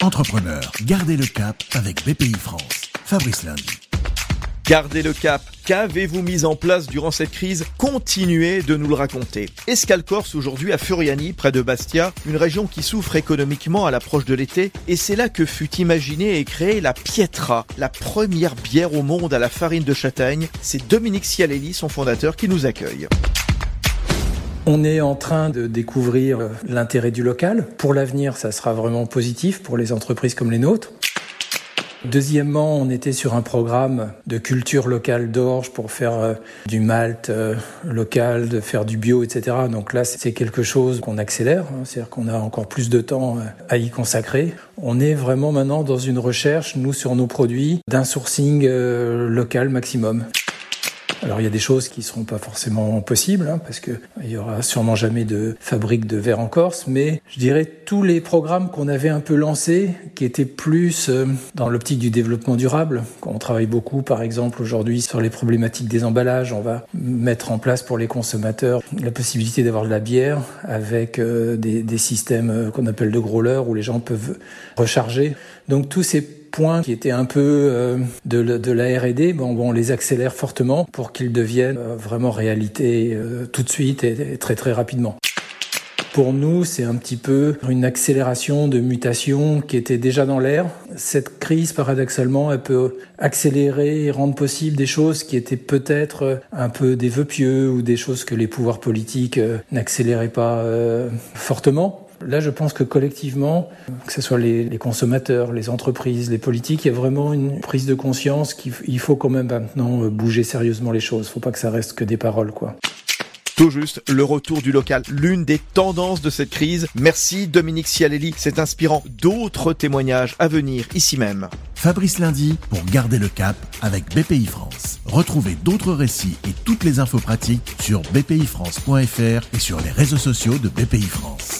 Entrepreneur, gardez le cap avec BPI France. Fabrice Lundi. Gardez le cap. Qu'avez-vous mis en place durant cette crise? Continuez de nous le raconter. Escale Corse aujourd'hui à Furiani, près de Bastia, une région qui souffre économiquement à l'approche de l'été, et c'est là que fut imaginée et créée la Pietra, la première bière au monde à la farine de châtaigne. C'est Dominique Cialelli, son fondateur, qui nous accueille. On est en train de découvrir l'intérêt du local. Pour l'avenir, ça sera vraiment positif pour les entreprises comme les nôtres. Deuxièmement, on était sur un programme de culture locale d'orge pour faire euh, du malt euh, local, de faire du bio, etc. Donc là, c'est quelque chose qu'on accélère, hein. c'est-à-dire qu'on a encore plus de temps euh, à y consacrer. On est vraiment maintenant dans une recherche, nous, sur nos produits, d'un sourcing local maximum. Alors il y a des choses qui seront pas forcément possibles hein, parce que il y aura sûrement jamais de fabrique de verre en Corse, mais je dirais tous les programmes qu'on avait un peu lancés, qui étaient plus euh, dans l'optique du développement durable. On travaille beaucoup, par exemple aujourd'hui sur les problématiques des emballages. On va mettre en place pour les consommateurs la possibilité d'avoir de la bière avec euh, des, des, systèmes euh, qu'on appelle de growlers où les gens peuvent recharger. Donc tous ces points qui étaient un peu euh, de, de, la R&D, bon, bon, on les accélère fortement pour qu'ils deviennent euh, vraiment réalité euh, tout de suite et, et très très rapidement. Pour nous, c'est un petit peu une accélération de mutation qui était déjà dans l'air. Cette crise, paradoxalement, elle peut accélérer et rendre possible des choses qui étaient peut-être un peu des vœux pieux ou des choses que les pouvoirs politiques n'accéléraient pas fortement. Là, je pense que collectivement, que ce soit les, les, consommateurs, les entreprises, les politiques, il y a vraiment une prise de conscience qu'il faut quand même maintenant bouger sérieusement les choses. Il ne faut pas que ça reste que des paroles, quoi. Tout juste, le retour du local, l'une des tendances de cette crise. Merci Dominique Cialelli, c'est inspirant. D'autres témoignages à venir ici même. Fabrice Lundi pour garder le cap avec BPI France. Retrouvez d'autres récits et toutes les infos pratiques sur bpifrance.fr et sur les réseaux sociaux de BPI France.